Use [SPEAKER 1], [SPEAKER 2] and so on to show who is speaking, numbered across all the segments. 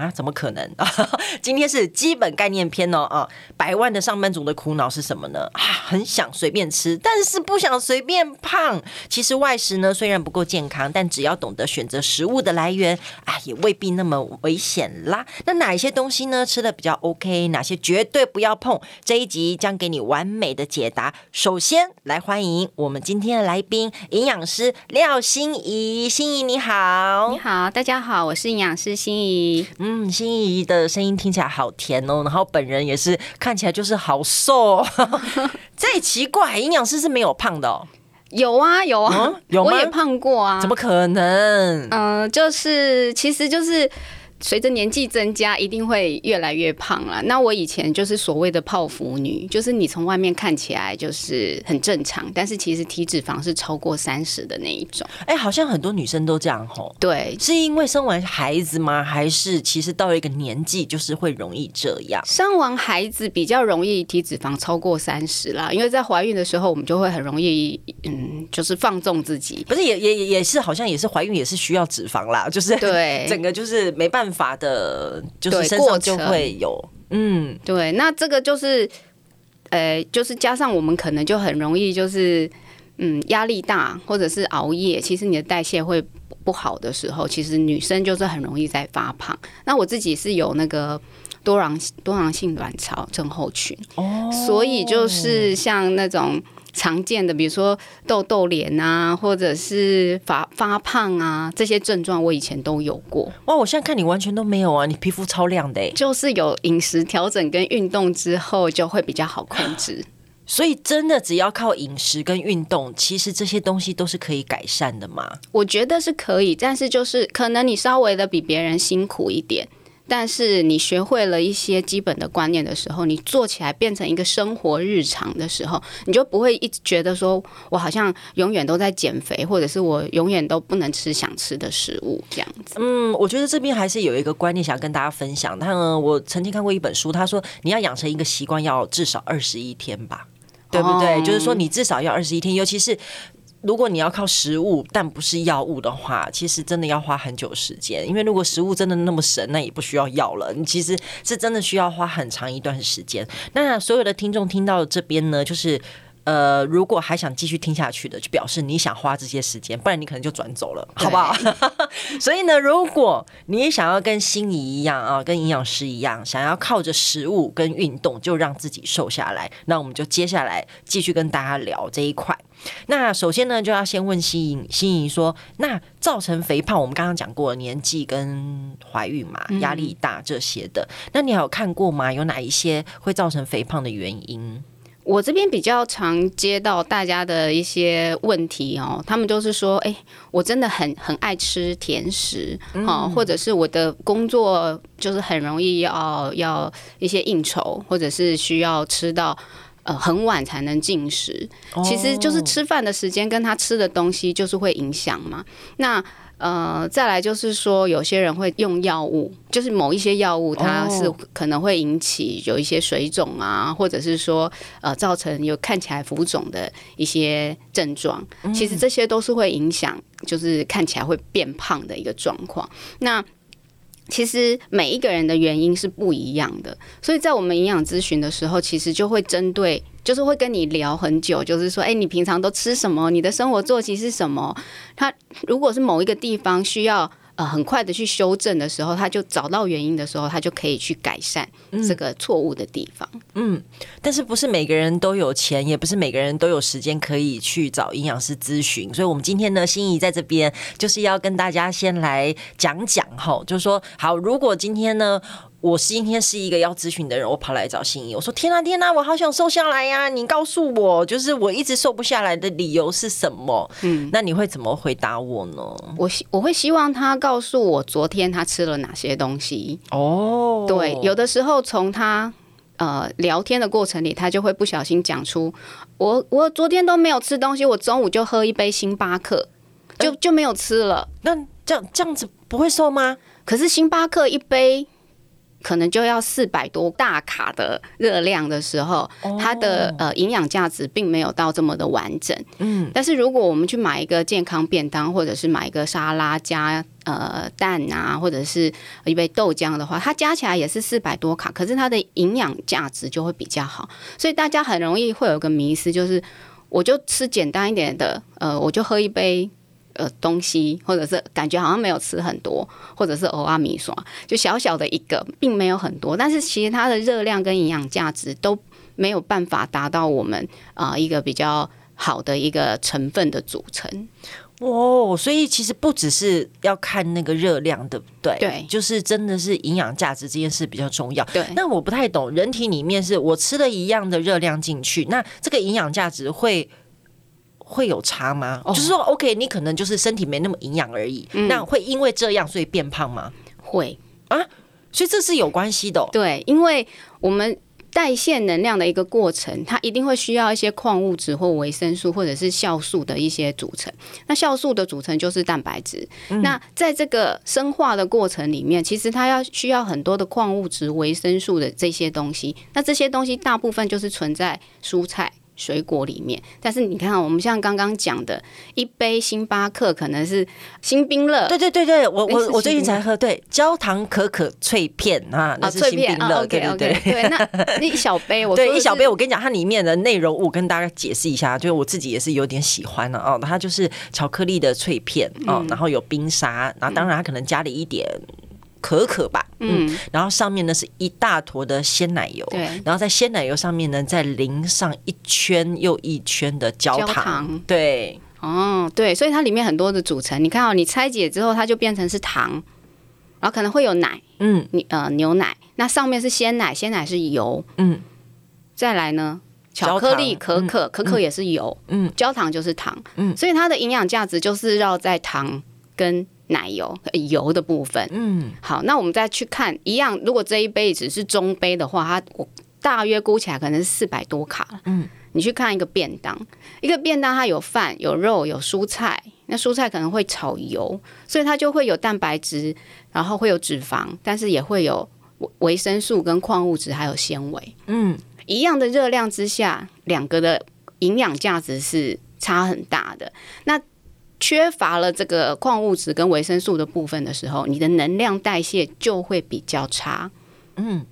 [SPEAKER 1] 啊？怎么可能？今天是基本概念篇哦啊！百万的上班族的苦恼是什么呢？啊，很想随便吃，但是不想随便胖。其实外食呢，虽然不够。健康，但只要懂得选择食物的来源，啊，也未必那么危险啦。那哪一些东西呢？吃的比较 OK，哪些绝对不要碰？这一集将给你完美的解答。首先来欢迎我们今天的来宾，营养师廖心怡。心怡你好，
[SPEAKER 2] 你好，大家好，我是营养师心怡。
[SPEAKER 1] 嗯，欣怡的声音听起来好甜哦，然后本人也是看起来就是好瘦哦。再奇怪，营养师是没有胖的哦。
[SPEAKER 2] 有啊有啊，
[SPEAKER 1] 嗯、有
[SPEAKER 2] 我也胖过啊，
[SPEAKER 1] 怎么可能？
[SPEAKER 2] 嗯、呃，就是其实就是。随着年纪增加，一定会越来越胖了。那我以前就是所谓的泡芙女，就是你从外面看起来就是很正常，但是其实体脂肪是超过三十的那一种。
[SPEAKER 1] 哎、欸，好像很多女生都这样吼。
[SPEAKER 2] 对，
[SPEAKER 1] 是因为生完孩子吗？还是其实到了一个年纪就是会容易这样？
[SPEAKER 2] 生完孩子比较容易体脂肪超过三十啦，因为在怀孕的时候我们就会很容易，嗯，就是放纵自己。
[SPEAKER 1] 不是也也也是好像也是怀孕也是需要脂肪啦，就是对 整个就是没办法。法的，就是身上就会有，嗯，
[SPEAKER 2] 对，那这个就是，呃，就是加上我们可能就很容易就是，嗯，压力大或者是熬夜，其实你的代谢会不好的时候，其实女生就是很容易在发胖。那我自己是有那个多囊多囊性卵巢症候群，哦，所以就是像那种。常见的，比如说痘痘脸啊，或者是发发胖啊，这些症状我以前都有过。
[SPEAKER 1] 哇，我现在看你完全都没有啊，你皮肤超亮的。
[SPEAKER 2] 就是有饮食调整跟运动之后，就会比较好控制。
[SPEAKER 1] 所以真的只要靠饮食跟运动，其实这些东西都是可以改善的吗？
[SPEAKER 2] 我觉得是可以，但是就是可能你稍微的比别人辛苦一点。但是你学会了一些基本的观念的时候，你做起来变成一个生活日常的时候，你就不会一直觉得说我好像永远都在减肥，或者是我永远都不能吃想吃的食物这样子。
[SPEAKER 1] 嗯，我觉得这边还是有一个观念想跟大家分享。他呢，我曾经看过一本书，他说你要养成一个习惯要至少二十一天吧，对不对？哦，就是说你至少要二十一天，尤其是。如果你要靠食物，但不是药物的话，其实真的要花很久时间。因为如果食物真的那么神，那也不需要药了。你其实是真的需要花很长一段时间。那所有的听众听到这边呢，就是。呃，如果还想继续听下去的，就表示你想花这些时间，不然你可能就转走了，好不好？所以呢，如果你也想要跟心仪一样啊，跟营养师一样，想要靠着食物跟运动就让自己瘦下来，那我们就接下来继续跟大家聊这一块。那首先呢，就要先问心仪，心仪说，那造成肥胖，我们刚刚讲过年纪跟怀孕嘛，压力大这些的，嗯、那你还有看过吗？有哪一些会造成肥胖的原因？
[SPEAKER 2] 我这边比较常接到大家的一些问题哦，他们就是说，哎，我真的很很爱吃甜食，哦，或者是我的工作就是很容易要要一些应酬，或者是需要吃到呃很晚才能进食，其实就是吃饭的时间跟他吃的东西就是会影响嘛，那。呃，再来就是说，有些人会用药物，就是某一些药物，它是可能会引起有一些水肿啊，或者是说呃，造成有看起来浮肿的一些症状。其实这些都是会影响，就是看起来会变胖的一个状况。那其实每一个人的原因是不一样的，所以在我们营养咨询的时候，其实就会针对。就是会跟你聊很久，就是说，哎，你平常都吃什么？你的生活作息是什么？他如果是某一个地方需要呃很快的去修正的时候，他就找到原因的时候，他就可以去改善这个错误的地方。
[SPEAKER 1] 嗯，嗯，但是不是每个人都有钱，也不是每个人都有时间可以去找营养师咨询。所以，我们今天呢，心仪在这边就是要跟大家先来讲讲哈，就是说，好，如果今天呢。我今天是一个要咨询的人，我跑来找心仪，我说天啊天啊，我好想瘦下来呀！你告诉我，就是我一直瘦不下来的理由是什么？嗯，那你会怎么回答我呢？
[SPEAKER 2] 我希我会希望他告诉我昨天他吃了哪些东西。哦，对，有的时候从他呃聊天的过程里，他就会不小心讲出我我昨天都没有吃东西，我中午就喝一杯星巴克。就就没有吃了。
[SPEAKER 1] 那这样这样子不会瘦吗？
[SPEAKER 2] 可是星巴克一杯。可能就要四百多大卡的热量的时候，它的呃营养价值并没有到这么的完整。嗯，但是如果我们去买一个健康便当，或者是买一个沙拉加呃蛋啊，或者是一杯豆浆的话，它加起来也是四百多卡，可是它的营养价值就会比较好。所以大家很容易会有个迷思，就是我就吃简单一点的，呃，我就喝一杯。呃，东西或者是感觉好像没有吃很多，或者是偶尔米刷，就小小的一个，并没有很多，但是其实它的热量跟营养价值都没有办法达到我们啊、呃、一个比较好的一个成分的组成。
[SPEAKER 1] 哦，所以其实不只是要看那个热量，对不对？
[SPEAKER 2] 对，
[SPEAKER 1] 就是真的是营养价值这件事比较重要。
[SPEAKER 2] 对，
[SPEAKER 1] 那我不太懂，人体里面是我吃了一样的热量进去，那这个营养价值会。会有差吗？哦、就是说，OK，你可能就是身体没那么营养而已。嗯、那会因为这样所以变胖吗？
[SPEAKER 2] 会
[SPEAKER 1] 啊，所以这是有关系的、哦。
[SPEAKER 2] 对，因为我们代谢能量的一个过程，它一定会需要一些矿物质或维生素或者是酵素的一些组成。那酵素的组成就是蛋白质。嗯、那在这个生化的过程里面，其实它要需要很多的矿物质、维生素的这些东西。那这些东西大部分就是存在蔬菜。水果里面，但是你看，我们像刚刚讲的，一杯星巴克可能是星冰乐，
[SPEAKER 1] 对对对对，我我我最近才喝，对，焦糖可可脆片啊，那是星冰乐，对对对。
[SPEAKER 2] 对，那一小杯，我
[SPEAKER 1] 对一小杯，我跟你讲，它里面的内容物跟大家解释一下，就是我自己也是有点喜欢的哦，它就是巧克力的脆片哦，然后有冰沙，然后当然它可能加了一点。可可吧，嗯，然后上面呢是一大坨的鲜奶油，对，然后在鲜奶油上面呢再淋上一圈又一圈的焦糖，焦糖。对，
[SPEAKER 2] 哦，对，所以它里面很多的组成，你看哦，你拆解之后它就变成是糖，然后可能会有奶，嗯，你呃牛奶，那上面是鲜奶，鲜奶是油，嗯，再来呢巧克力可可，可可也是油，嗯，焦糖就是糖，嗯，所以它的营养价值就是绕在糖跟。奶油油的部分，嗯，好，那我们再去看一样，如果这一杯只是中杯的话，它我大约估起来可能是四百多卡，嗯，你去看一个便当，一个便当它有饭有肉有蔬菜，那蔬菜可能会炒油，所以它就会有蛋白质，然后会有脂肪，但是也会有维生素跟矿物质还有纤维，嗯，一样的热量之下，两个的营养价值是差很大的，那。缺乏了这个矿物质跟维生素的部分的时候，你的能量代谢就会比较差。嗯，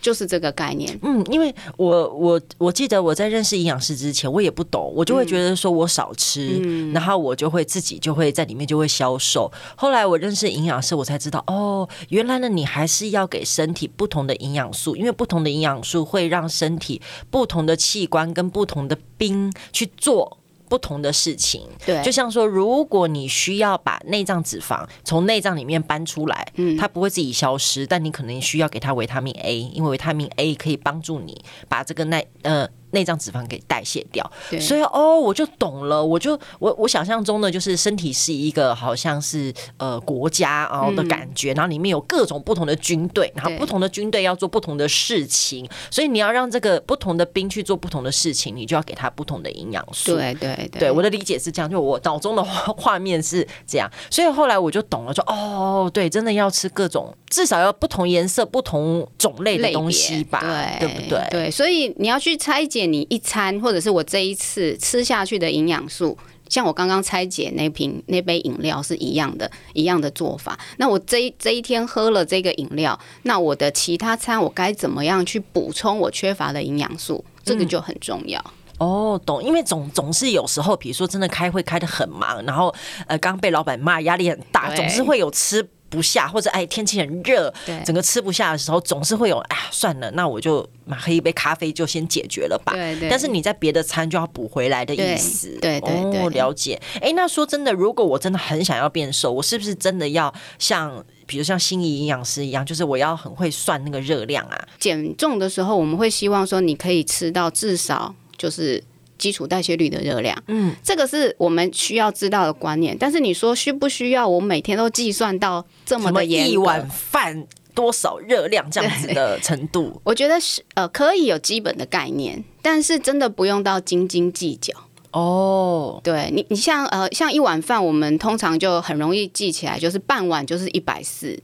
[SPEAKER 2] 就是这个概念。
[SPEAKER 1] 嗯，因为我我我记得我在认识营养师之前，我也不懂，我就会觉得说我少吃，嗯、然后我就会自己就会在里面就会消瘦。后来我认识营养师，我才知道哦，原来呢你还是要给身体不同的营养素，因为不同的营养素会让身体不同的器官跟不同的兵去做。不同的事情，对，就像说，如果你需要把内脏脂肪从内脏里面搬出来，嗯，它不会自己消失，但你可能需要给它维他命 A，因为维他命 A 可以帮助你把这个耐呃。内脏脂肪给代谢掉，所以哦，我就懂了。我就我我想象中的就是身体是一个好像是呃国家啊的感觉，然后里面有各种不同的军队，然后不同的军队要做不同的事情，所以你要让这个不同的兵去做不同的事情，你就要给他不同的营养素。
[SPEAKER 2] 对对对，
[SPEAKER 1] 对，我的理解是这样，就我脑中的画面是这样，所以后来我就懂了，说哦，对，真的要吃各种，至少要不同颜色、不同种类的东西吧，对，对不对？
[SPEAKER 2] 对，所以你要去拆解。你一餐，或者是我这一次吃下去的营养素，像我刚刚拆解那瓶那杯饮料是一样的，一样的做法。那我这一这一天喝了这个饮料，那我的其他餐我该怎么样去补充我缺乏的营养素？这个就很重要。嗯。
[SPEAKER 1] 哦，懂，因为总总是有时候，比如说真的开会开得很忙，然后呃刚被老板骂，压力很大，总是会有吃。不下，或者哎，天气很热，对整个吃不下的时候，总是会有哎，算了，那我就买喝一杯咖啡就先解决了吧。对对。但是你在别的餐就要补回来的意思。
[SPEAKER 2] 对对对，
[SPEAKER 1] 哦，了解。哎，那说真的，如果我真的很想要变瘦，我是不是真的要像，比如像心仪营养师一样，就是我要很会算那个热量啊？
[SPEAKER 2] 减重的时候，我们会希望说，你可以吃到至少就是。基础代谢率的热量，嗯，这个是我们需要知道的观念。但是你说需不需要我每天都计算到这么的严格？
[SPEAKER 1] 一碗饭多少热量这样子的程度？
[SPEAKER 2] 我觉得是呃可以有基本的概念，但是真的不用到斤斤计较哦，对你，你像呃，像一碗饭，我们通常就很容易记起来，就是半碗就是一百四，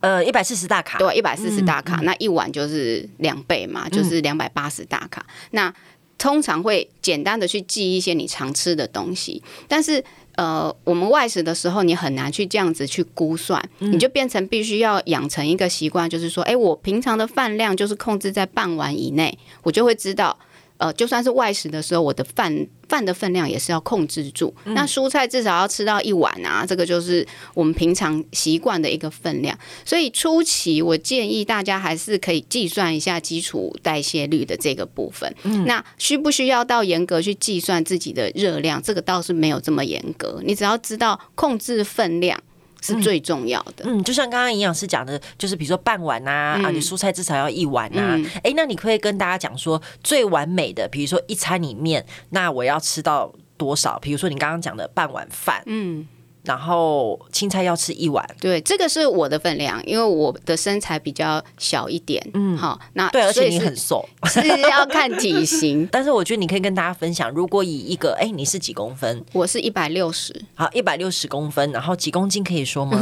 [SPEAKER 1] 呃，一百四十大卡，
[SPEAKER 2] 对，一百四十大卡，嗯、那一碗就是两倍嘛，就是两百八十大卡。嗯、那通常会简单的去记一些你常吃的东西，但是呃，我们外食的时候，你很难去这样子去估算，嗯、你就变成必须要养成一个习惯，就是说，哎，我平常的饭量就是控制在半碗以内，我就会知道。呃，就算是外食的时候，我的饭饭的分量也是要控制住。嗯、那蔬菜至少要吃到一碗啊，这个就是我们平常习惯的一个分量。所以初期我建议大家还是可以计算一下基础代谢率的这个部分。嗯、那需不需要到严格去计算自己的热量？这个倒是没有这么严格，你只要知道控制分量。是最重要的。
[SPEAKER 1] 嗯，就像刚刚营养师讲的，就是比如说半碗啊，嗯、啊，你蔬菜至少要一碗啊。哎、嗯，那你可以跟大家讲说最完美的，比如说一餐里面，那我要吃到多少？比如说你刚刚讲的半碗饭，嗯。然后青菜要吃一碗，
[SPEAKER 2] 对，这个是我的分量，因为我的身材比较小一点，嗯，好，那
[SPEAKER 1] 对，而且你很瘦，
[SPEAKER 2] 是要看体型。
[SPEAKER 1] 但是我觉得你可以跟大家分享，如果以一个，哎，你是几公分？
[SPEAKER 2] 我是一百六十，
[SPEAKER 1] 好，一百六十公分，然后几公斤可以说吗？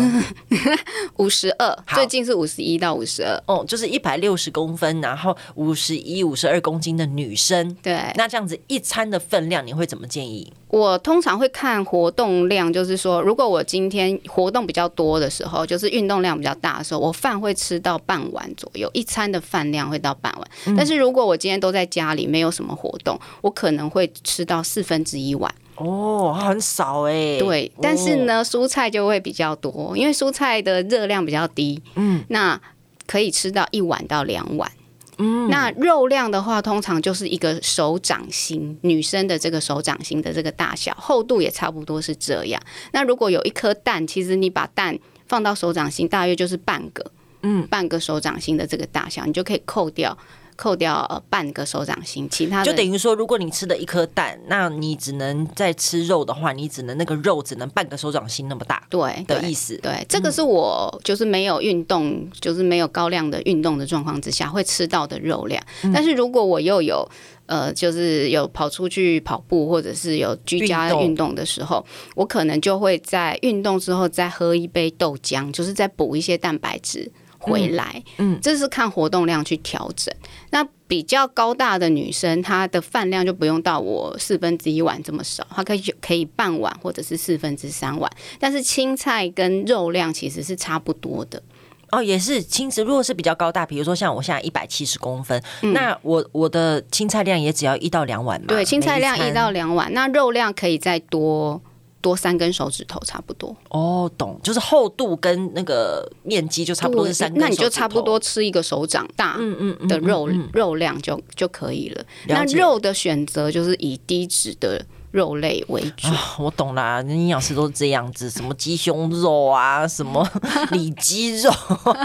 [SPEAKER 2] 五十二，最近是五十一到五十二，
[SPEAKER 1] 哦，就是一百六十公分，然后五十一、五十二公斤的女生，
[SPEAKER 2] 对，
[SPEAKER 1] 那这样子一餐的分量，你会怎么建议？
[SPEAKER 2] 我通常会看活动量，就是说，如果我今天活动比较多的时候，就是运动量比较大的时候，我饭会吃到半碗左右，一餐的饭量会到半碗。嗯、但是如果我今天都在家里，没有什么活动，我可能会吃到四分之一碗。
[SPEAKER 1] 哦，很少哎、欸。
[SPEAKER 2] 对，但是呢，蔬菜就会比较多，因为蔬菜的热量比较低。嗯，那可以吃到一碗到两碗。嗯，那肉量的话，通常就是一个手掌心，女生的这个手掌心的这个大小，厚度也差不多是这样。那如果有一颗蛋，其实你把蛋放到手掌心，大约就是半个，嗯，半个手掌心的这个大小，你就可以扣掉。扣掉呃半个手掌心，其他
[SPEAKER 1] 就等于说，如果你吃了一颗蛋，那你只能再吃肉的话，你只能那个肉只能半个手掌心那么大，
[SPEAKER 2] 对
[SPEAKER 1] 的意思。
[SPEAKER 2] 对，对，这个是我就是没有运动，嗯、就是没有高量的运动的状况之下会吃到的肉量。嗯、但是如果我又有呃，就是有跑出去跑步，或者是有居家运动的时候，我可能就会在运动之后再喝一杯豆浆，就是再补一些蛋白质。回来，嗯，这是看活动量去调整。那比较高大的女生，她的饭量就不用到我四分之一碗这么少，她可以可以半碗或者是四分之三碗。但是青菜跟肉量其实是差不多的。
[SPEAKER 1] 哦，也是青菜，如果是比较高大，比如说像我现在一百七十公分，嗯、那我我的青菜量也只要一到两碗嘛。
[SPEAKER 2] 对，青菜量一到两碗，那肉量可以再多。多三根手指头差不多
[SPEAKER 1] 哦，懂，就是厚度跟那个面积就差不多是三根，
[SPEAKER 2] 那你就差不多吃一个手掌大，嗯嗯的肉肉量就就可以了。了。那肉的选择就是以低脂的肉类为主。
[SPEAKER 1] 啊、我懂啦，营养师都是这样子，什么鸡胸肉啊，什么 里脊肉，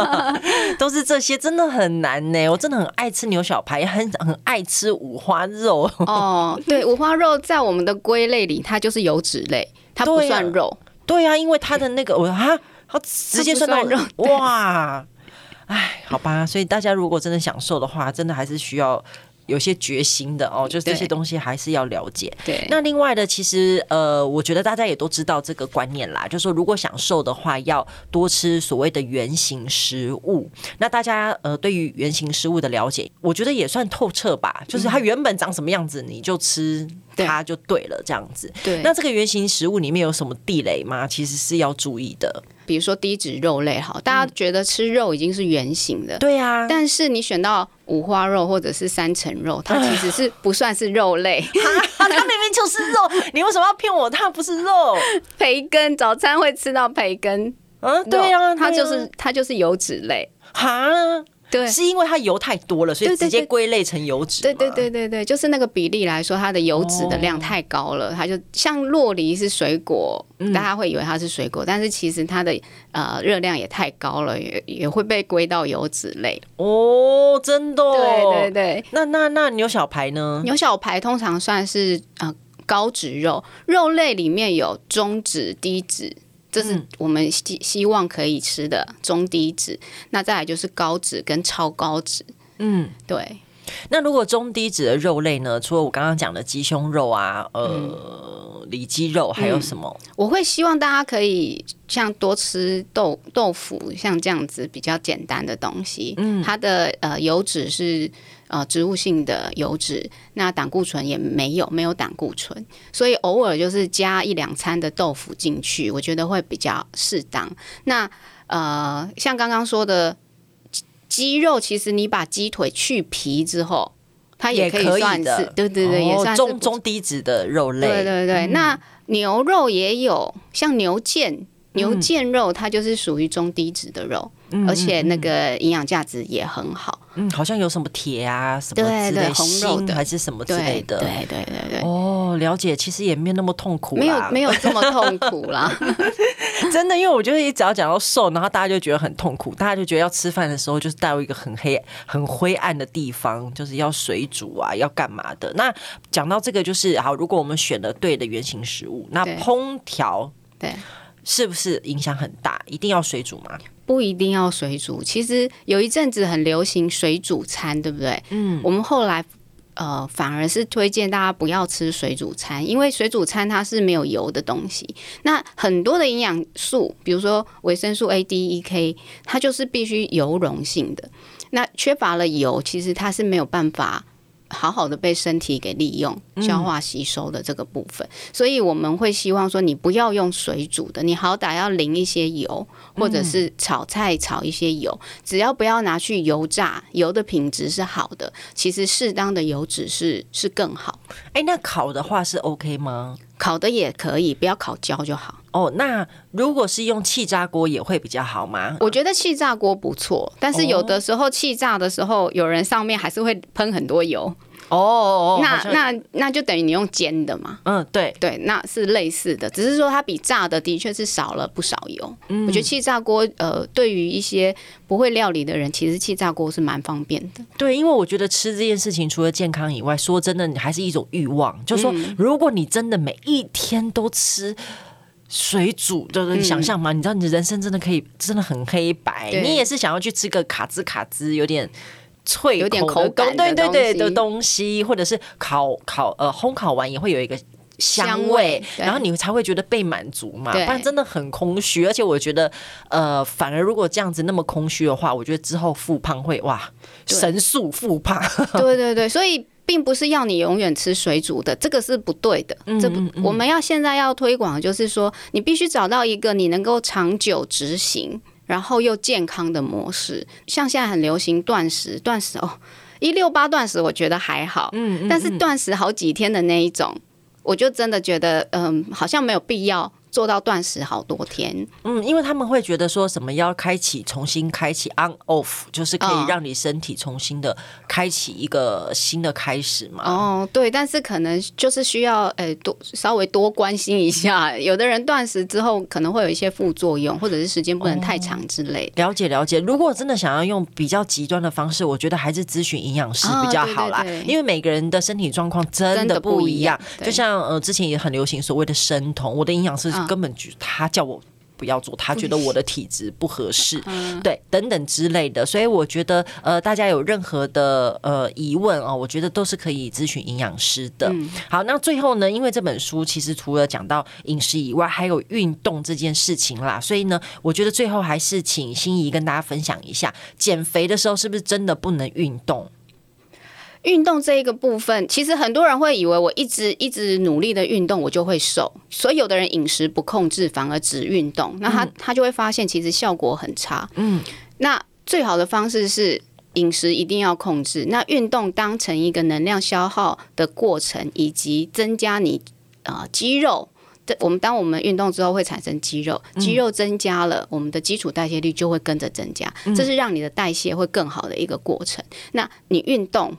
[SPEAKER 1] 都是这些，真的很难呢。我真的很爱吃牛小排，很很爱吃五花肉。哦，
[SPEAKER 2] 对，五花肉在我们的归类里，它就是油脂类。它不算肉，
[SPEAKER 1] 对呀、啊啊，因为它的那个我啊，它直接算到肉哇，哎，好吧，所以大家如果真的想瘦的话，真的还是需要。有些决心的哦，就是这些东西还是要了解。
[SPEAKER 2] 对，
[SPEAKER 1] 那另外的，其实呃，我觉得大家也都知道这个观念啦，就是说如果想瘦的话，要多吃所谓的原型食物。那大家呃，对于原型食物的了解，我觉得也算透彻吧。就是它原本长什么样子，你就吃它就对了，这样子。
[SPEAKER 2] 对，
[SPEAKER 1] 那这个原型食物里面有什么地雷吗？其实是要注意的。
[SPEAKER 2] 比如说低脂肉类，好，大家觉得吃肉已经是圆形的，
[SPEAKER 1] 对呀。
[SPEAKER 2] 但是你选到五花肉或者是三层肉，它其实是不算是肉类，
[SPEAKER 1] 它明明就是肉，你为什么要骗我？它不是肉。
[SPEAKER 2] 培根，早餐会吃到培根，
[SPEAKER 1] 嗯，对呀，
[SPEAKER 2] 它就是它就是油脂类，
[SPEAKER 1] 哈。对，是因为它油太多了，所以直接归类成油脂。
[SPEAKER 2] 对对对对对，就是那个比例来说，它的油脂的量太高了。它就像洛梨是水果，大家会以为它是水果，但是其实它的呃热量也太高了，也也会被归到油脂类。
[SPEAKER 1] 哦，真的？
[SPEAKER 2] 对对对。
[SPEAKER 1] 那那那牛小排呢？
[SPEAKER 2] 牛小排通常算是呃高脂肉，肉类里面有中脂、低脂。这是我们希希望可以吃的中低脂，那再来就是高脂跟超高脂。嗯，对。
[SPEAKER 1] 那如果中低脂的肉类呢？除了我刚刚讲的鸡胸肉啊，呃，里脊肉，还有什么？
[SPEAKER 2] 嗯，我会希望大家可以像多吃豆豆腐，像这样子比较简单的东西。嗯，它的呃油脂是呃植物性的油脂，那胆固醇也没有，没有胆固醇，所以偶尔就是加一两餐的豆腐进去，我觉得会比较适当。那呃，像刚刚说的。鸡肉其实你把鸡腿去皮之后，它也可以算是，对对对，也算
[SPEAKER 1] 中中低脂的肉类。
[SPEAKER 2] 对对对，那牛肉也有，像牛腱、牛腱肉，它就是属于中低脂的肉，而且那个营养价值也很好。
[SPEAKER 1] 嗯，好像有什么铁啊，什么之类的，红肉的还是什么之类的。
[SPEAKER 2] 对对对对。
[SPEAKER 1] 哦，了解，其实也没有那么痛苦，
[SPEAKER 2] 没有没有这么痛苦啦。
[SPEAKER 1] 真的，因为我觉得一只要讲到瘦，然后大家就觉得很痛苦，大家就觉得要吃饭的时候就是带入一个很黑、很灰暗的地方，就是要水煮啊，要干嘛的。那讲到这个，就是好，如果我们选了对的原型食物，那烹调对是不是影响很大？一定要水煮吗？
[SPEAKER 2] 不一定要水煮，其实有一阵子很流行水煮餐，对不对？嗯，我们后来呃反而是推荐大家不要吃水煮餐，因为水煮餐它是没有油的东西。那很多的营养素，比如说维生素 A、D、E、K，它就是必须油溶性的。那缺乏了油，其实它是没有办法。好好的被身体给利用、消化、吸收的这个部分，嗯、所以我们会希望说，你不要用水煮的，你好歹要淋一些油，或者是炒菜炒一些油，只要不要拿去油炸，油的品质是好的，其实适当的油脂是是更好。
[SPEAKER 1] 哎、欸，那烤的话是 OK 吗？
[SPEAKER 2] 烤的也可以，不要烤焦就好。
[SPEAKER 1] 哦，那如果是用气炸锅也会比较好吗？
[SPEAKER 2] 我觉得气炸锅不错，但是有的时候气炸的时候，有人上面还是会喷很多油。哦，哦，那那那就等于你用煎的嘛。
[SPEAKER 1] 嗯，对
[SPEAKER 2] 对，那是类似的，只是说它比炸的的确是少了不少油。嗯，我觉得气炸锅呃，对于一些不会料理的人，其实气炸锅是蛮方便的。
[SPEAKER 1] 对，因为我觉得吃这件事情，除了健康以外，说真的，你还是一种欲望。就是说，如果你真的每一天都吃。水煮就是你想象嘛？嗯、你知道你的人生真的可以真的很黑白。你也是想要去吃个卡兹卡兹，有点脆口
[SPEAKER 2] 有点口感
[SPEAKER 1] 对对对的东西，或者是烤烤呃烘烤完也会有一个香味，然后你才会觉得被满足嘛。不然真的很空虚。而且我觉得呃，反而如果这样子那么空虚的话，我觉得之后复胖会哇神速复胖。
[SPEAKER 2] 对对对，所以。并不是要你永远吃水煮的，这个是不对的。这不，我们要现在要推广的就是说，你必须找到一个你能够长久执行，然后又健康的模式。像现在很流行断食，断食哦，一六八断食，我觉得还好。嗯，但是断食好几天的那一种，我就真的觉得，嗯，好像没有必要。做到断食好多天，
[SPEAKER 1] 嗯，因为他们会觉得说什么要开启，重新开启 on off，就是可以让你身体重新的开启一个新的开始嘛。
[SPEAKER 2] 哦，对，但是可能就是需要诶、欸、多稍微多关心一下，有的人断食之后可能会有一些副作用，或者是时间不能太长之类、哦。了
[SPEAKER 1] 解了解，如果真的想要用比较极端的方式，我觉得还是咨询营养师比较好啦，哦、对对对，因为每个人的身体状况真的不一样。一样就像呃之前也很流行所谓的生酮，我的营养师。根本就他叫我不要做，他觉得我的体质不合适，对，等等之类的。所以我觉得，呃，大家有任何的呃疑问哦，我觉得都是可以咨询营养师的。好，那最后呢，因为这本书其实除了讲到饮食以外，还有运动这件事情啦，所以呢，我觉得最后还是请心仪跟大家分享一下，减肥的时候是不是真的不能运动？
[SPEAKER 2] 运动这一个部分，其实很多人会以为我一直一直努力的运动，我就会瘦。所以有的人饮食不控制，反而只运动，那他他就会发现其实效果很差。嗯，那最好的方式是饮食一定要控制，那运动当成一个能量消耗的过程，以及增加你啊、呃、肌肉。我们当我们运动之后会产生肌肉，肌肉增加了，我们的基础代谢率就会跟着增加，这是让你的代谢会更好的一个过程。那你运动。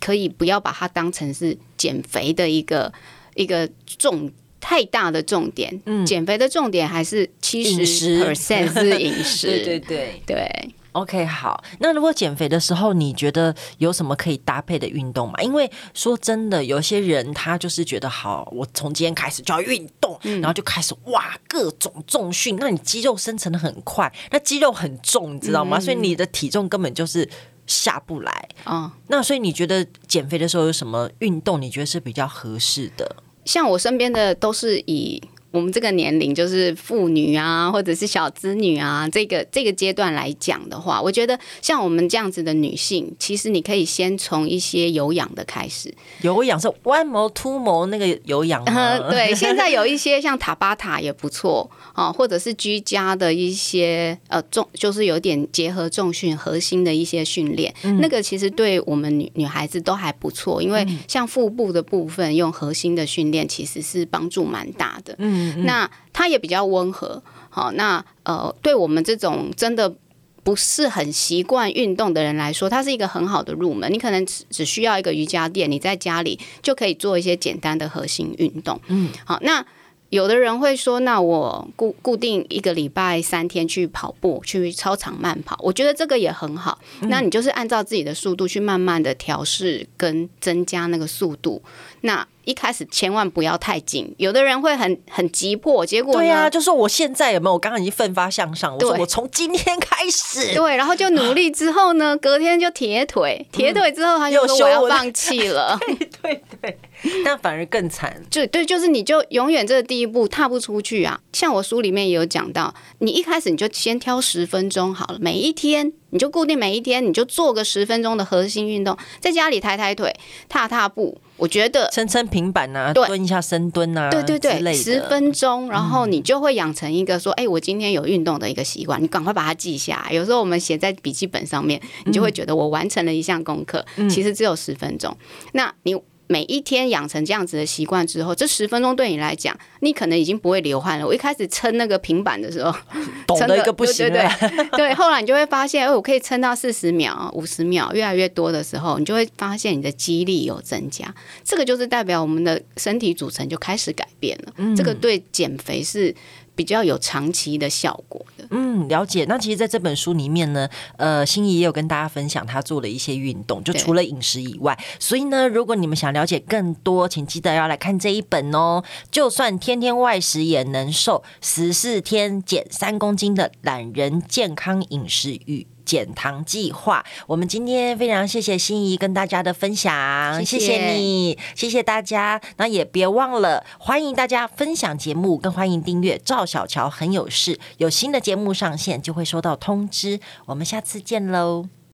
[SPEAKER 2] 可以不要把它当成是减肥的一个一个重太大的重点，嗯，减肥的重点还是七十 percent 是饮食，
[SPEAKER 1] 对对对
[SPEAKER 2] 对。
[SPEAKER 1] OK，好，那如果减肥的时候，你觉得有什么可以搭配的运动吗？因为说真的，有些人他就是觉得好，我从今天开始就要运动，嗯、然后就开始哇各种重训，那你肌肉生成的很快，那肌肉很重，你知道吗？嗯、所以你的体重根本就是。下不来
[SPEAKER 2] 啊。
[SPEAKER 1] 那所以你觉得减肥的时候有什么运动？你觉得是比较合适的？
[SPEAKER 2] 像我身边的都是以。我们这个年龄就是妇女啊，或者是小子女啊，这个这个阶段来讲的话，我觉得像我们这样子的女性，其实你可以先从一些有氧的开始。
[SPEAKER 1] 有氧是弯模、凸模那个有氧吗？
[SPEAKER 2] 对，现在有一些像塔巴塔也不错啊，或者是居家的一些呃重，就是有点结合重训核心的一些训练，嗯、那个其实对我们女女孩子都还不错，因为像腹部的部分用核心的训练，其实是帮助蛮大的。嗯。那它也比较温和，好，那呃，对我们这种真的不是很习惯运动的人来说，它是一个很好的入门。你可能只只需要一个瑜伽垫，你在家里就可以做一些简单的核心运动。嗯，好，那有的人会说，那我固固定一个礼拜三天去跑步，去操场慢跑，我觉得这个也很好。那你就是按照自己的速度去慢慢的调试跟增加那个速度。那一开始千万不要太紧，有的人会很很急迫，结果
[SPEAKER 1] 对啊，就说我现在有没有？我刚刚已经奋发向上，我说我从今天开始，
[SPEAKER 2] 对，然后就努力之后呢，隔天就铁腿，铁腿之后他就说我要放弃了，
[SPEAKER 1] 对 对对，那反而更惨，
[SPEAKER 2] 就对，就是你就永远这个第一步踏不出去啊。像我书里面也有讲到，你一开始你就先挑十分钟好了，每一天。你就固定每一天，你就做个十分钟的核心运动，在家里抬抬腿、踏踏步。我觉得
[SPEAKER 1] 撑撑平板啊，蹲一下深蹲啊，
[SPEAKER 2] 对对对，十分钟，然后你就会养成一个说，哎、嗯欸，我今天有运动的一个习惯。你赶快把它记下来。有时候我们写在笔记本上面，你就会觉得我完成了一项功课，嗯、其实只有十分钟。那你。每一天养成这样子的习惯之后，这十分钟对你来讲，你可能已经不会流汗了。我一开始撑那个平板的时候，
[SPEAKER 1] 撑的一个不行，
[SPEAKER 2] 对对后来你就会发现，哎，我可以撑到四十秒、五十秒，越来越多的时候，你就会发现你的肌力有增加。这个就是代表我们的身体组成就开始改变了。嗯，这个对减肥是。比较有长期的效果的，
[SPEAKER 1] 嗯，了解。那其实，在这本书里面呢，呃，心仪也有跟大家分享他做了一些运动，就除了饮食以外。所以呢，如果你们想了解更多，请记得要来看这一本哦。就算天天外食也能瘦，十四天减三公斤的懒人健康饮食与减糖计划，我们今天非常谢谢心仪跟大家的分享，谢谢，谢谢你，谢谢大家。那也别忘了，欢迎大家分享节目，更欢迎订阅赵小乔很有事，有新的节目上线就会收到通知。我们下次见喽。